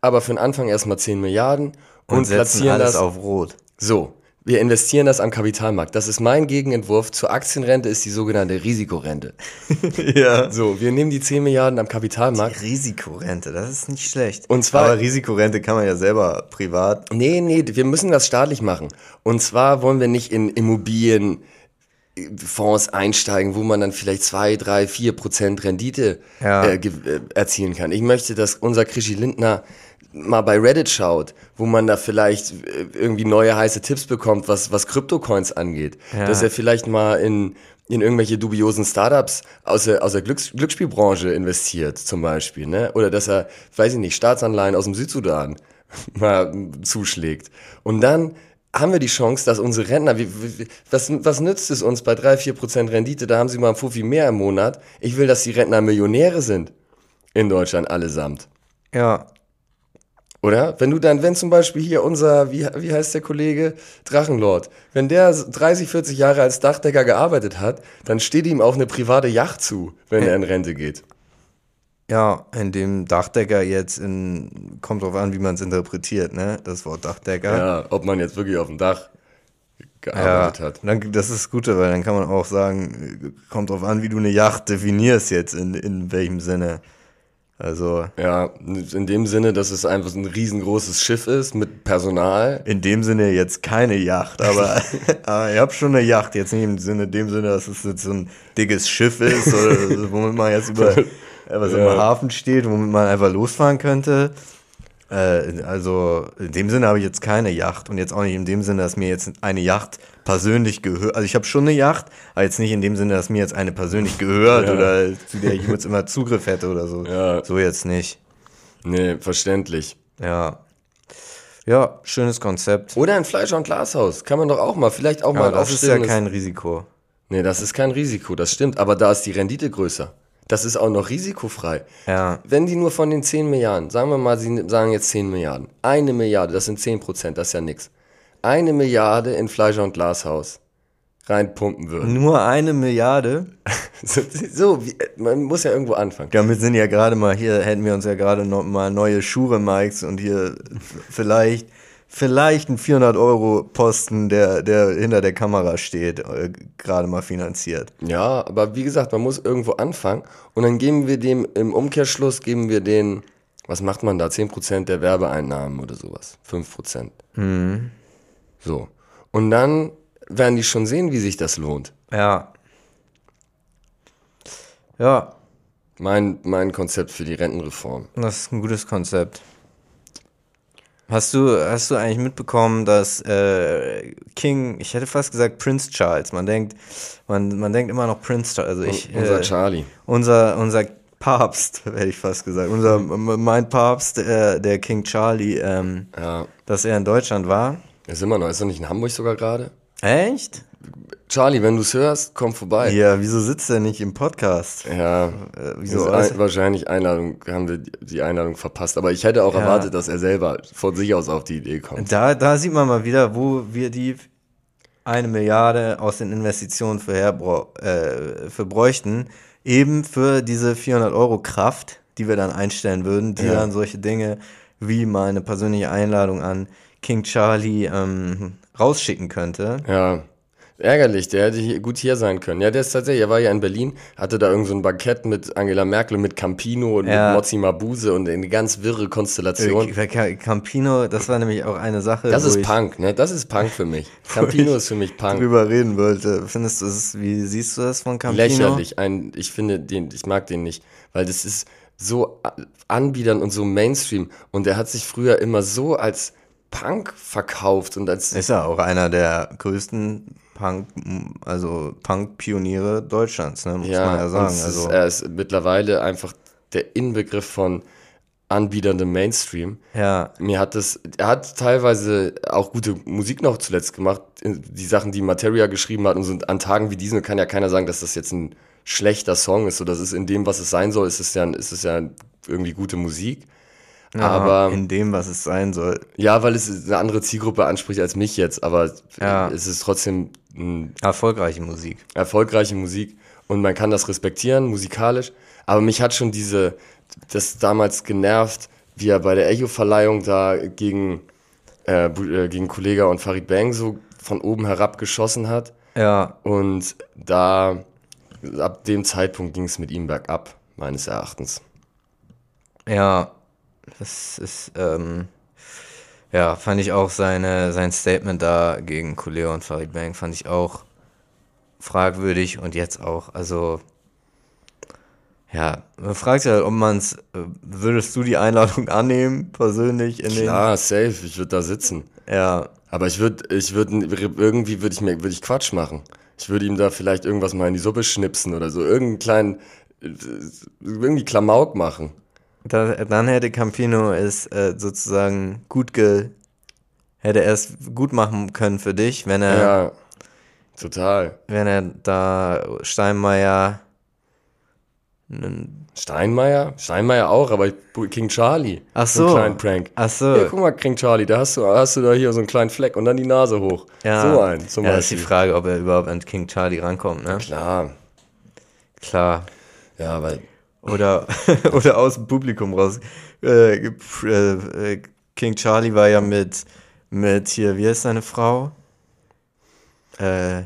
aber für den Anfang erstmal 10 Milliarden und, Und platzieren alles das auf Rot. so. Wir investieren das am Kapitalmarkt. Das ist mein Gegenentwurf zur Aktienrente, ist die sogenannte Risikorente. ja. So, wir nehmen die 10 Milliarden am Kapitalmarkt. Risikorente, das ist nicht schlecht. Und zwar- Aber Risikorente kann man ja selber privat. Nee, nee, wir müssen das staatlich machen. Und zwar wollen wir nicht in Immobilien Fonds einsteigen, wo man dann vielleicht zwei, drei, vier Prozent Rendite Ja. äh, äh, erzielen kann. Ich möchte, dass unser Krischi Lindner mal bei Reddit schaut, wo man da vielleicht äh, irgendwie neue heiße Tipps bekommt, was, was Kryptocoins angeht. Ja. Dass er vielleicht mal in, in irgendwelche dubiosen Startups aus der, aus der Glücks, Glücksspielbranche investiert, zum Beispiel. Ne? Oder dass er, weiß ich nicht, Staatsanleihen aus dem Südsudan mal zuschlägt. Und dann haben wir die Chance, dass unsere Rentner, wie, wie, was, was nützt es uns bei drei vier Prozent Rendite, da haben sie mal ein Fuffi mehr im Monat. Ich will, dass die Rentner Millionäre sind. In Deutschland allesamt. Ja. Oder? Wenn du dann, wenn zum Beispiel hier unser, wie, wie heißt der Kollege? Drachenlord, wenn der 30, 40 Jahre als Dachdecker gearbeitet hat, dann steht ihm auch eine private Yacht zu, wenn er in Rente geht. Ja, in dem Dachdecker jetzt in, kommt drauf an, wie man es interpretiert, ne? Das Wort Dachdecker. Ja, ob man jetzt wirklich auf dem Dach Ja, gearbeitet hat. dann, das ist das Gute, weil dann kann man auch sagen, kommt drauf an, wie du eine Yacht definierst jetzt, in, in welchem Sinne. Also, Ja, in dem Sinne, dass es einfach ein riesengroßes Schiff ist mit Personal. in dem Sinne jetzt keine Yacht, aber, aber ich habe schon eine Yacht, jetzt nicht im Sinne, dem Sinne, dass es jetzt so ein dickes Schiff ist, oder, womit man jetzt über, was Ja. im Hafen steht, womit man einfach losfahren könnte. Äh, also in dem Sinne habe ich jetzt keine Yacht und jetzt auch nicht in dem Sinne, dass mir jetzt eine Yacht persönlich gehört. Also ich habe schon eine Yacht, aber jetzt nicht in dem Sinne, dass mir jetzt eine persönlich gehört Ja. oder zu der ich jetzt immer Zugriff hätte oder so. Ja. So jetzt nicht. Nee, verständlich. Ja. Ja, schönes Konzept. Oder ein Fleischer- und Glashaus. Kann man doch auch mal, vielleicht auch mal Aber ein das ist ja kein Risiko. Nee, das ist kein Risiko, das stimmt. Aber da ist die Rendite größer. Das ist auch noch risikofrei. Ja. Wenn die nur von den 10 Milliarden, sagen wir mal, sie sagen jetzt 10 Milliarden, eine Milliarde, das sind 10 Prozent, das ist ja nix. Eine Milliarde in Fleischer- und Glashaus reinpumpen würden. Nur eine Milliarde. So, so wie, man muss ja irgendwo anfangen. Damit sind ja gerade mal hier, hätten wir uns ja gerade noch mal neue Schuhe-Mikes und hier vielleicht, vielleicht ein 400 Euro Posten, der, der hinter der Kamera steht, äh, gerade mal finanziert. Ja, aber wie gesagt, man muss irgendwo anfangen und dann geben wir dem, im Umkehrschluss geben wir den, was macht man da, 10% der Werbeeinnahmen oder sowas, 5%. So. Und dann werden die schon sehen, wie sich das lohnt. Ja. Ja, Mein, mein Konzept für die Rentenreform. das ist ein gutes Konzept. Hast du, hast du eigentlich mitbekommen, dass äh, King, ich hätte fast gesagt Prince Charles, man denkt, man, man denkt immer noch Prince Charles, also ich, Unser äh, Charlie. unser, unser Papst, hätte ich fast gesagt, unser, m- mein Papst, äh, der King Charlie, ähm, Ja. dass er in Deutschland war. Ist immer noch, ist er nicht in Hamburg sogar gerade? Echt? Charlie, wenn du es hörst, komm vorbei. Ja, wieso sitzt er nicht im Podcast? Ja, Äh, wieso ein, wahrscheinlich Einladung, haben wir die- die Einladung verpasst. Aber ich hätte auch Ja. erwartet, dass er selber von sich aus auf die Idee kommt. Da, da sieht man mal wieder, wo wir die eine Milliarde aus den Investitionen für, herbra äh, für bräuchten, eben für diese 400 Euro Kraft, die wir dann einstellen würden, die Ja. dann solche Dinge wie meine persönliche Einladung an King Charlie ähm, rausschicken könnte. Ja, ärgerlich, der hätte hier, gut hier sein können. Ja, der ist tatsächlich, er war ja in Berlin, hatte da irgend so ein Bankett mit Angela Merkel, mit Campino und Ja. mit Mozzi Mabuse und eine ganz wirre Konstellation. Äh, Ca- Campino, das war nämlich auch eine Sache, Das ist Punk, ne? Das ist Punk für mich. Campino ist für mich Punk. drüber reden wollte. Findest du es, wie siehst du das von Campino? Lächerlich. Ein, ich finde den, ich mag den nicht, weil das ist so anbiedern und so Mainstream. Und er hat sich früher immer so als Punk verkauft und als Ist ja auch einer der größten Punk, also Punk-Pioniere Deutschlands, ne? muss man ja sagen. Also, ist, er ist mittlerweile einfach der Inbegriff von anbiederndem Mainstream. ja, Mir hat das, er hat teilweise auch gute Musik noch zuletzt gemacht, die Sachen, die Materia geschrieben hat und so an Tagen wie diesen kann ja keiner sagen, dass das jetzt ein schlechter Song ist. So, das ist in dem, was es sein soll, ist es ja, ist es ja irgendwie gute Musik. Aber in dem, was es sein soll. ja, weil es eine andere Zielgruppe anspricht als mich jetzt, aber Ja. es ist trotzdem Erfolgreiche Musik. erfolgreiche Musik und man kann das respektieren, musikalisch. Aber mich hat schon diese, das damals genervt, wie er bei der Echo-Verleihung da gegen, äh, äh, gegen Kollega und Farid Bang so von oben herab geschossen hat. Ja, Und da, ab dem Zeitpunkt ging es mit ihm bergab, meines Erachtens. ja, das ist, ähm, ja, fand ich auch seine, sein Statement da gegen Kuleo und Farid Bang fand ich auch fragwürdig und jetzt auch, also, ja, man fragt sich halt, ob man es, würdest du die Einladung annehmen, persönlich in Klar, safe, ich würde da sitzen. den, ja, Aber ich würde, ich würde, irgendwie würde ich mir, würde ich Quatsch machen. Ich würde ihm da vielleicht irgendwas mal in die Suppe schnipsen oder so, irgendeinen kleinen, äh, irgendwie Klamauk machen. Da, dann hätte Campino es äh, sozusagen gut ge hätte er es gut machen können für dich, wenn er Ja, total. wenn er da Steinmeier einen, Steinmeier? Steinmeier auch, aber King Charlie. Ach So einen so. kleinen Prank. Ach so. Ja, guck mal, King Charlie, da hast du, hast du da hier so einen kleinen Fleck und dann die Nase hoch. ja, So ein, zum ja, ist die Beispiel. Frage, ob er überhaupt an King Charlie rankommt, ne? Klar. Klar. Ja, weil, Oder, oder aus dem Publikum raus. Äh, äh, äh, King Charlie war ja mit, mit hier, wie heißt seine Frau? Äh,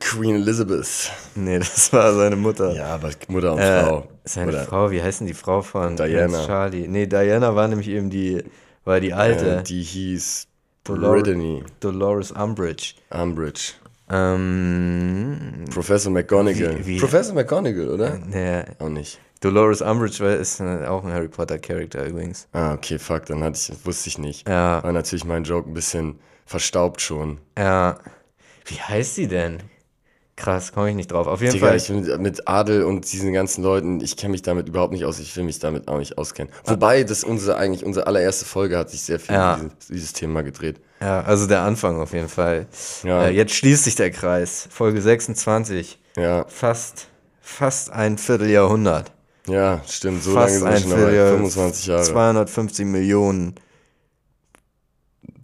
Queen Elizabeth. nee, das war seine Mutter. Ja, aber Mutter und Äh, Frau. Seine Oder, Frau, wie heißt denn die Frau von Diana. Charlie? Nee, Diana war nämlich eben die, war die alte, äh, die hieß Dolor- Brittany Dolores Umbridge. Umbridge. Ähm, Professor McGonagall. Wie- wie- Professor McGonagall, oder? der Auch nicht. Dolores Umbridge ist auch ein Harry Potter Charakter übrigens. Ah, okay, fuck, dann hatte ich, wusste ich nicht. Ja, War natürlich mein Joke ein bisschen verstaubt schon. ja. Wie heißt sie denn? Krass, komme ich nicht drauf. Auf jeden Digga, Fall. ich bin mit Adel und diesen ganzen Leuten, ich kenne mich damit überhaupt nicht aus, ich will mich damit auch nicht auskennen. Wobei, das unsere eigentlich, unsere allererste Folge hat sich sehr viel Ja. um dieses, dieses Thema gedreht. Ja, also der Anfang auf jeden Fall. Ja. Äh, jetzt schließt sich der Kreis. Folge 26. Ja, Fast, fast ein Vierteljahrhundert. Ja, stimmt, so fast lange sind wir schon dabei. Vierteljahr- 25 Jahre. 250 Millionen.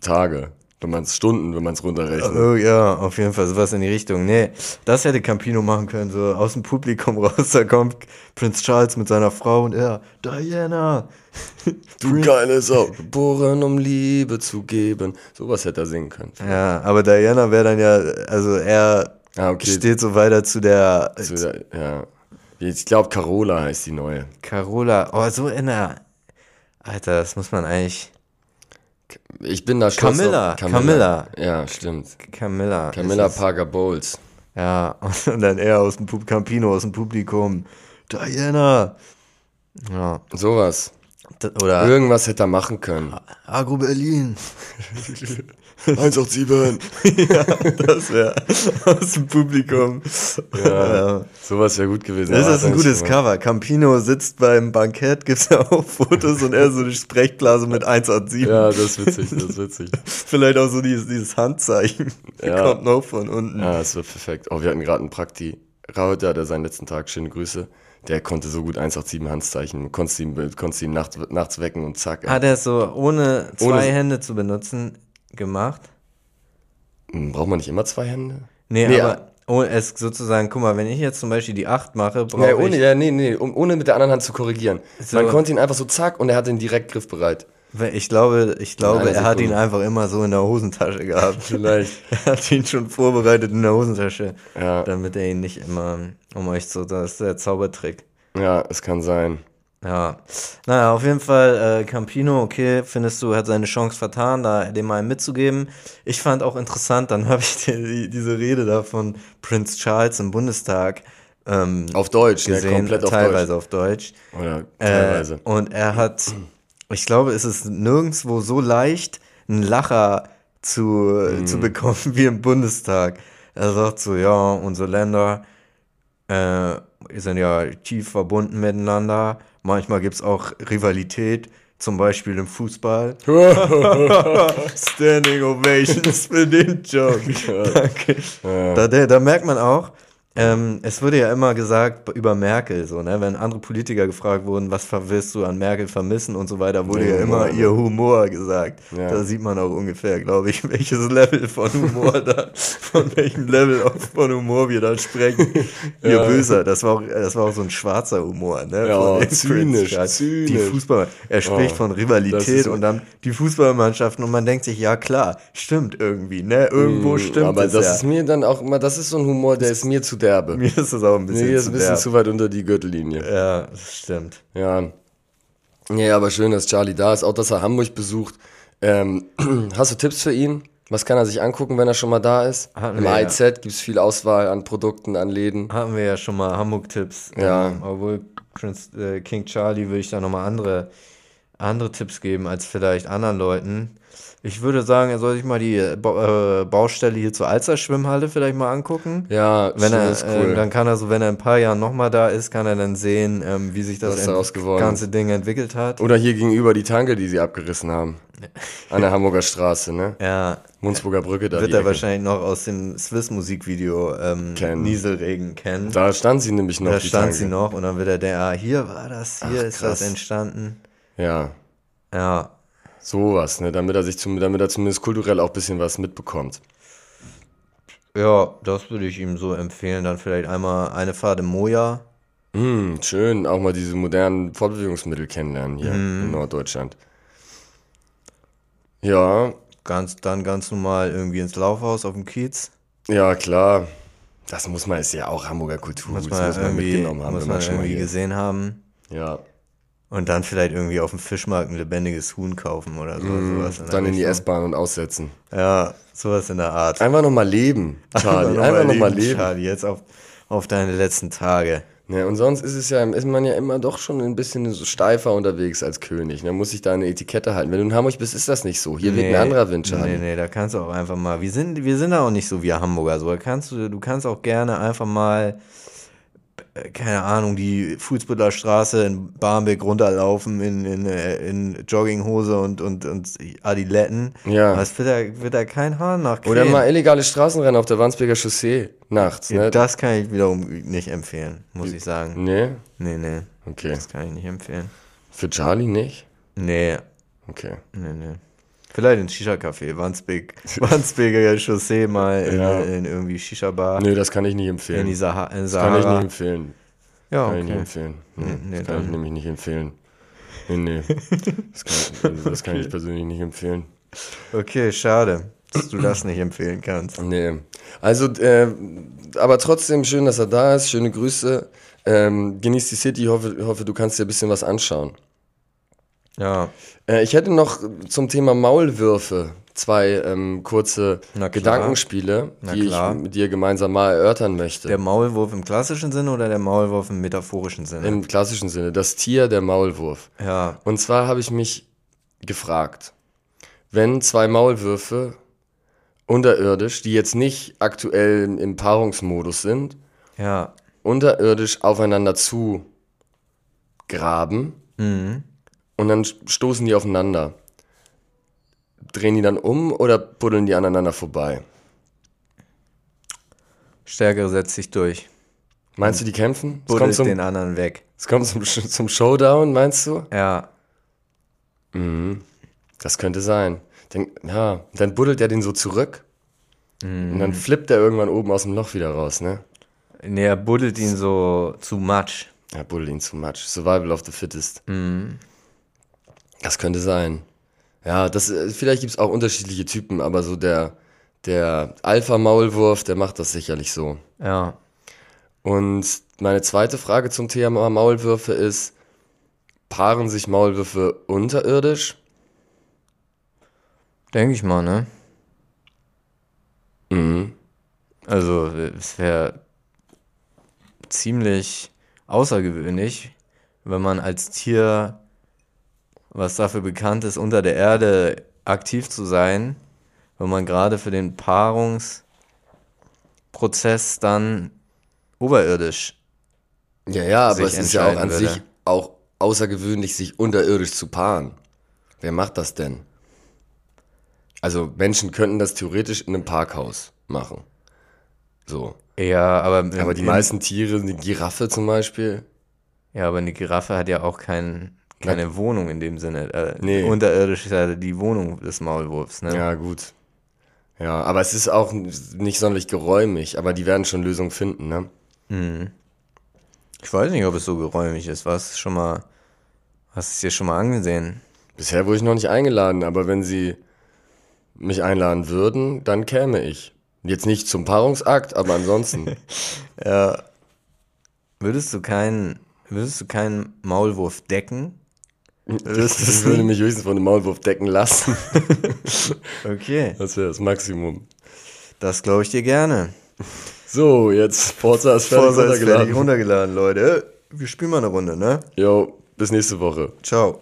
Tage, wenn man es Stunden, wenn man es runterrechnet. Oh ja, auf jeden Fall sowas in die Richtung. Nee, das hätte Campino machen können, so aus dem Publikum raus, da kommt Prinz Charles mit seiner Frau und er, Diana. Du geile Sau, geboren um Liebe zu geben. Sowas hätte er singen können. Ja, aber Diana wäre dann ja, also er Ah, okay. steht so weiter zu der Zu der- ja. Ich glaube, Carola heißt die neue. Carola. Oh, so in der. Alter, das muss man eigentlich. Ich bin da stolz Camilla, auf- Camilla. Ja, stimmt. Camilla. Camilla. Parker Bowles. Ja, und dann er aus dem Pub Campino aus dem Publikum. Diana. Ja. Sowas. Oder Irgendwas hätte er machen können. Agro Berlin. 187. ja, das wäre aus dem Publikum. Ja. Sowas wäre gut gewesen. Das ist hat ein er gutes Cover. Campino sitzt beim Bankett, gibt's ja auch Fotos und er so durchs Sprechblase mit 187. gemacht. Ja, das ist witzig, das ist witzig. Vielleicht auch so dieses, dieses Handzeichen. Ja. Kommt noch von unten. Ja, das wird perfekt. Oh, wir hatten gerade einen Prakti. Raut, der hatte seinen letzten Tag. Schöne Grüße. Der konnte so gut 187 Handzeichen. Konntest ihn, konntest ihn nachts, nachts wecken und zack. Hat er es so ohne zwei Ohne- Hände zu benutzen gemacht? Hm, Braucht man nicht immer zwei Hände? Nee, Nee, aber oh, es sozusagen, guck mal, wenn ich jetzt zum Beispiel die 8 mache, brauche Nee, ohne, ich, ja, nee, nee, um, ohne mit der anderen Hand zu korrigieren. So. Man konnte ihn einfach so zack und er hatte ihn direkt griffbereit. Ich glaube, ich glaube, er hat ihn einfach immer so in der Hosentasche gehabt. Vielleicht. er hat ihn schon vorbereitet in der Hosentasche, Ja, damit er ihn nicht immer um euch so, das ist der Zaubertrick. ja, es kann sein. Ja, naja, auf jeden Fall, äh, Campino, okay, findest du, hat seine Chance vertan, da dem mal mitzugeben. Ich fand auch interessant, dann habe ich die, die, diese Rede da von Prince Charles im Bundestag ähm, Auf Deutsch, gesehen, Komplett auf teilweise auf Deutsch. Deutsch. Oder Äh, teilweise. und er hat, ich glaube, es ist nirgendwo so leicht, einen Lacher zu, Mhm. zu bekommen wie im Bundestag. Er sagt so, ja, unsere Länder äh, sind ja tief verbunden miteinander. Manchmal gibt es auch Rivalität, zum Beispiel im Fußball. Standing Ovations für den Joke. Danke. Da, da, da merkt man auch, Ähm, es wurde ja immer gesagt über Merkel, so, ne? Wenn andere Politiker gefragt wurden, was wirst du an Merkel vermissen und so weiter, wurde Der ja Humor, immer ne? ihr Humor gesagt. Ja. Da sieht man auch ungefähr, glaube ich, welches Level von Humor da, von welchem Level von Humor wir da sprechen. Ihr Ja. Böser, das war auch, das war auch so ein schwarzer Humor, ne? Ja, dem zynisch, Charles. Die zynisch. Fußball, er spricht Oh, von das Rivalität und dann die Fußballmannschaften und man denkt sich, ja klar, stimmt irgendwie, ne? Irgendwo stimmt Mm, Aber es das ja. ist mir dann auch immer, das ist so ein Humor, der ist mir zu derbe. Mir ist das auch ein bisschen, Mir ist zu ein bisschen derb. zu weit unter die Gürtellinie. Ja, das stimmt. Ja. Ja, aber schön, dass Charlie da ist, auch dass er Hamburg besucht. Ähm, hast du Tipps für ihn? Was kann er sich angucken, wenn er schon mal da ist? Hatten Im wir ja. IZ gibt es viel Auswahl an Produkten, an Läden. Hatten wir ja schon mal Hamburg-Tipps. Ja. Ähm, obwohl Prince, äh, King Charlie würde ich da nochmal andere, andere Tipps geben als vielleicht anderen Leuten. Ich würde sagen, er soll sich mal die äh, Ba- äh, Baustelle hier zur Alster Schwimmhalle vielleicht mal angucken. Ja, Wenn er, ist cool. äh, dann kann er so, wenn er in ein paar Jahren nochmal da ist, kann er dann sehen, ähm, wie sich das geworden ganze Ding entwickelt hat. Oder hier gegenüber die Tanke, die sie abgerissen haben. An der Hamburger Straße, ne? Ja, Munzburger Brücke da. wird er wahrscheinlich noch aus dem Swiss-Musikvideo ähm, Kennen. Nieselregen kennen. Da stand sie nämlich noch. Da stand Tanke. sie noch und dann wird er der, ah, hier war das, hier Ach, ist das krass. entstanden. Ja, Ja, sowas, ne? Damit er sich zum, damit er zumindest kulturell auch ein bisschen was mitbekommt. ja, das würde ich ihm so empfehlen. Dann vielleicht einmal eine Fahrt im Moja. Hm, schön, auch mal diese modernen Fortbewegungsmittel kennenlernen hier Mhm. in Norddeutschland. Ja, Ganz, dann ganz normal irgendwie ins Laufhaus auf dem Kiez. ja, klar. Das muss man, ist ja auch Hamburger Kultur. Muss das man, muss man mitgenommen haben, muss man man schon mal irgendwie hier gesehen haben. Ja, Und dann vielleicht irgendwie auf dem Fischmarkt ein lebendiges Huhn kaufen oder so. sowas in dann in die. S-Bahn und aussetzen. Ja, sowas in der Art. Einfach nochmal leben, Charlie. noch Einfach mal nochmal leben. Charlie, jetzt auf, auf deine letzten Tage. Ja, und sonst ist es ja, ist man ja immer doch schon ein bisschen so steifer unterwegs als König. Man muss sich da eine Etikette halten. Wenn du in Hamburg bist, ist das nicht so. Hier weht ein anderer Wind, Charlie. Nee, nee, da kannst du auch einfach mal. Wir sind, wir sind da auch nicht so wie Hamburger. So, da kannst du, du kannst auch gerne einfach mal, keine Ahnung, die Fußbütteler Straße in Barmbek runterlaufen in, in, äh, in Jogginghose und, und, und Adiletten. Ja. Es wird da, wird da kein Hahn nach Oder mal illegale Straßenrennen auf der Wandsbeker Chaussee nachts, ne? Das kann ich wiederum nicht empfehlen, muss ich sagen. Nee? Nee, nee, Okay. das kann ich nicht empfehlen. Für Charlie nicht? Nee, Okay. nee, nee. Vielleicht ins Shisha-Café, Wandsbek, Wandsbeker Chaussee mal in, Ja. in irgendwie Shisha-Bar. Nee, das kann ich nicht In empfehlen. die Saha in das kann ich nicht Sahara. empfehlen. Ja, Kann ich nicht okay. empfehlen. Nee, nee, das kann ich dann- nämlich nicht empfehlen. Nee, nee. Das kann, das kann ich persönlich nicht empfehlen. Okay, schade, dass du das nicht empfehlen kannst. Nee. Also, äh, aber trotzdem schön, dass er da ist. Schöne Grüße. Ähm, genieß die City. Hoffe, hoffe, du kannst dir ein bisschen was anschauen. Ja, Äh, ich hätte noch zum Thema Maulwürfe zwei ähm, kurze. Gedankenspiele, die ich mit dir gemeinsam mal erörtern möchte. der Maulwurf im klassischen Sinne oder der Maulwurf im metaphorischen Sinne? Im klassischen Sinne. Das Tier, der Maulwurf. ja, Und zwar habe ich mich gefragt, wenn zwei Maulwürfe unterirdisch, die jetzt nicht aktuell im- im Paarungsmodus sind, ja, unterirdisch aufeinander zu graben mhm. Und dann stoßen die aufeinander. Drehen die dann um oder buddeln die aneinander vorbei? Stärkere setzt sich durch. Meinst du, die kämpfen? Es kommt Buddelt zum, den anderen weg. es kommt zum, zum Showdown, meinst du? Ja, Das könnte sein. Dann, ja, dann buddelt er den so zurück und dann flippt er irgendwann oben aus dem Loch wieder raus, ne? nee, er buddelt ihn so zu much. Ja, buddelt ihn zu much. Survival of the fittest. Das könnte sein. Ja, das, äh, vielleicht gibt es auch unterschiedliche Typen, aber so der, der Alpha-Maulwurf, der macht das sicherlich so. Ja, Und meine zweite Frage zum Thema Maulwürfe ist, paaren sich Maulwürfe unterirdisch? denke ich mal, ne? Mhm. Also, es wäre ziemlich außergewöhnlich, wenn man als Tier, was dafür bekannt ist, unter der Erde aktiv zu sein, wenn man gerade für den Paarungsprozess dann oberirdisch. Ja, ja, aber es ist ja auch an würde. sich auch außergewöhnlich, sich unterirdisch zu paaren. Wer macht das denn? Also Menschen könnten das theoretisch in einem Parkhaus machen. So. Ja, aber. Aber die meisten Tiere, die Giraffe zum Beispiel. Ja, aber eine Giraffe hat ja auch kein, keine Wohnung in dem Sinne. Äh, Nee. Unterirdisch ist ja die Wohnung des Maulwurfs, ne? Ja, gut. Ja, aber es ist auch nicht sonderlich geräumig, aber die werden schon Lösungen finden, ne? Ich weiß nicht, ob es so geräumig ist. Was schon mal. Hast du es dir schon mal angesehen? Bisher wurde ich noch nicht eingeladen, aber wenn sie mich einladen würden, dann käme ich. Jetzt nicht zum Paarungsakt, aber ansonsten. Ja. Würdest du keinen, würdest du keinen Maulwurf decken? Ich es würde mich höchstens von einem Maulwurf decken lassen. Okay. Das wäre das Maximum. Das glaube ich dir gerne. So, jetzt Forza ist fertig Forza ist fertig runtergeladen. runtergeladen, Leute. Wir spielen mal eine Runde, ne? Jo, bis nächste Woche. Ciao.